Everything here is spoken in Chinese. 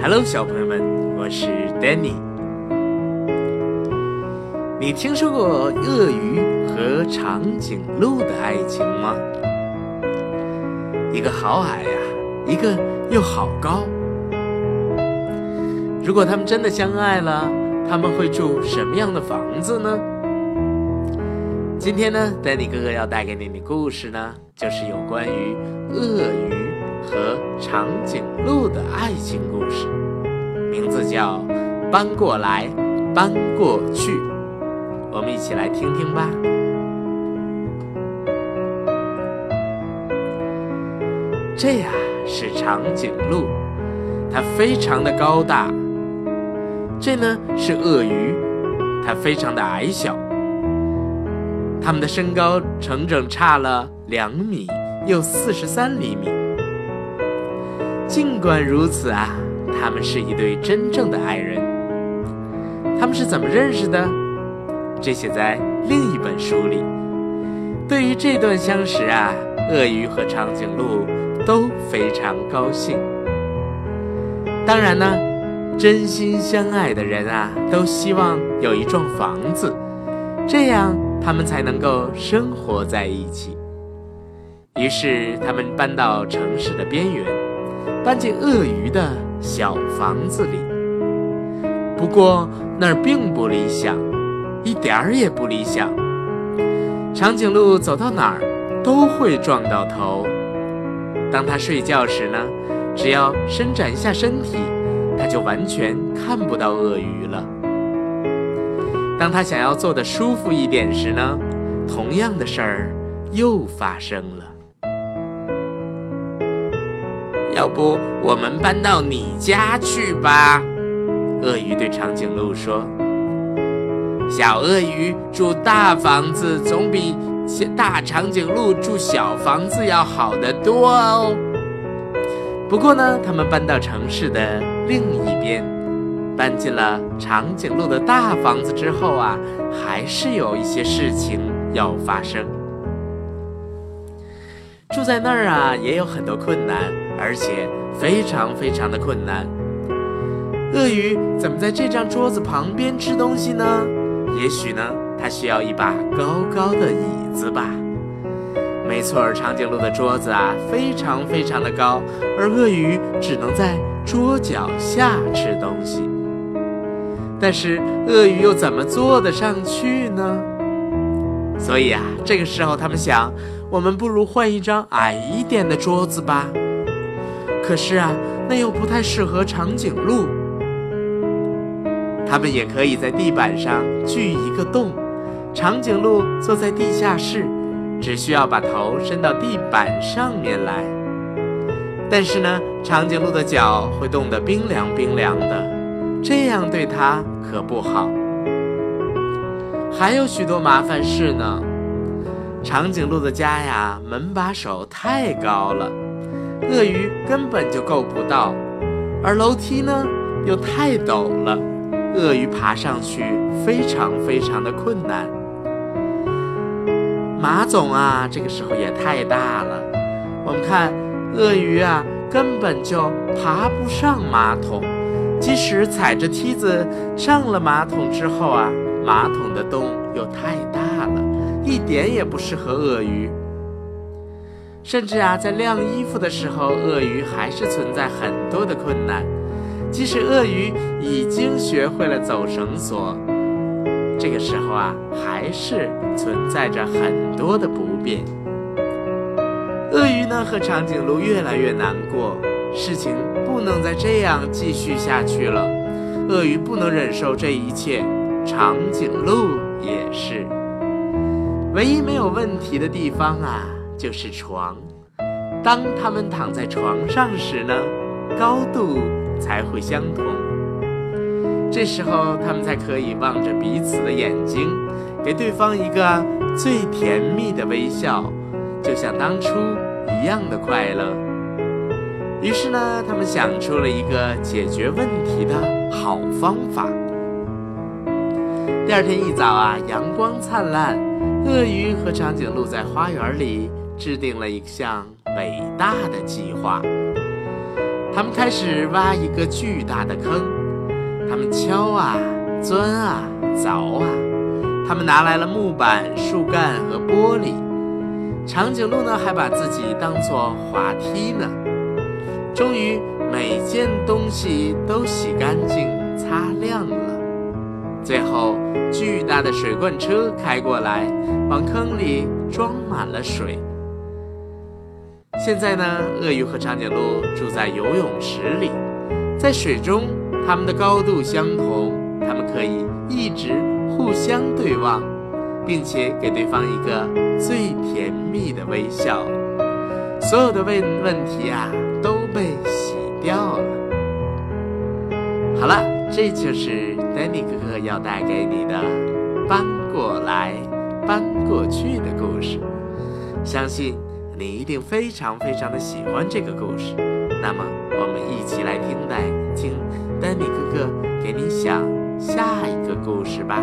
Hello，小朋友们，我是 Danny。你听说过鳄鱼和长颈鹿的爱情吗？一个好矮呀，一个又好高。如果他们真的相爱了，他们会住什么样的房子呢？今天呢，Danny 哥哥要带给你的故事呢，就是有关于鳄鱼。和长颈鹿的爱情故事，名字叫《搬过来，搬过去》，我们一起来听听吧。这呀是长颈鹿，它非常的高大。这呢是鳄鱼，它非常的矮小。它们的身高整整差了两米又四十三厘米。尽管如此啊，他们是一对真正的爱人。他们是怎么认识的？这写在另一本书里。对于这段相识啊，鳄鱼和长颈鹿都非常高兴。当然呢，真心相爱的人啊，都希望有一幢房子，这样他们才能够生活在一起。于是，他们搬到城市的边缘。搬进鳄鱼的小房子里，不过那儿并不理想，一点儿也不理想。长颈鹿走到哪儿都会撞到头。当它睡觉时呢，只要伸展一下身体，它就完全看不到鳄鱼了。当它想要坐得舒服一点时呢，同样的事儿又发生了。要不我们搬到你家去吧？鳄鱼对长颈鹿说：“小鳄鱼住大房子总比大长颈鹿住小房子要好得多哦。”不过呢，他们搬到城市的另一边，搬进了长颈鹿的大房子之后啊，还是有一些事情要发生。住在那儿啊，也有很多困难。而且非常非常的困难。鳄鱼怎么在这张桌子旁边吃东西呢？也许呢，它需要一把高高的椅子吧。没错，长颈鹿的桌子啊，非常非常的高，而鳄鱼只能在桌脚下吃东西。但是鳄鱼又怎么坐得上去呢？所以啊，这个时候他们想，我们不如换一张矮一点的桌子吧。可是啊，那又不太适合长颈鹿。它们也可以在地板上锯一个洞，长颈鹿坐在地下室，只需要把头伸到地板上面来。但是呢，长颈鹿的脚会冻得冰凉冰凉的，这样对它可不好。还有许多麻烦事呢。长颈鹿的家呀，门把手太高了。鳄鱼根本就够不到，而楼梯呢又太陡了，鳄鱼爬上去非常非常的困难。马总啊，这个时候也太大了，我们看鳄鱼啊根本就爬不上马桶，即使踩着梯子上了马桶之后啊，马桶的洞又太大了，一点也不适合鳄鱼。甚至啊，在晾衣服的时候，鳄鱼还是存在很多的困难。即使鳄鱼已经学会了走绳索，这个时候啊，还是存在着很多的不便。鳄鱼呢和长颈鹿越来越难过，事情不能再这样继续下去了。鳄鱼不能忍受这一切，长颈鹿也是。唯一没有问题的地方啊。就是床，当他们躺在床上时呢，高度才会相同。这时候，他们才可以望着彼此的眼睛，给对方一个最甜蜜的微笑，就像当初一样的快乐。于是呢，他们想出了一个解决问题的好方法。第二天一早啊，阳光灿烂，鳄鱼和长颈鹿在花园里。制定了一项伟大的计划，他们开始挖一个巨大的坑，他们敲啊、钻啊、凿啊，他们拿来了木板、树干和玻璃。长颈鹿呢，还把自己当作滑梯呢。终于，每件东西都洗干净、擦亮了。最后，巨大的水罐车开过来，往坑里装满了水。现在呢，鳄鱼和长颈鹿住在游泳池里，在水中，它们的高度相同，它们可以一直互相对望，并且给对方一个最甜蜜的微笑。所有的问问题啊，都被洗掉了。好了，这就是丹尼哥哥要带给你的搬过来搬过去的故事。相信你一定非常非常的喜欢这个故事。那么，我们一起来听待听丹尼哥哥给你讲下一个故事吧。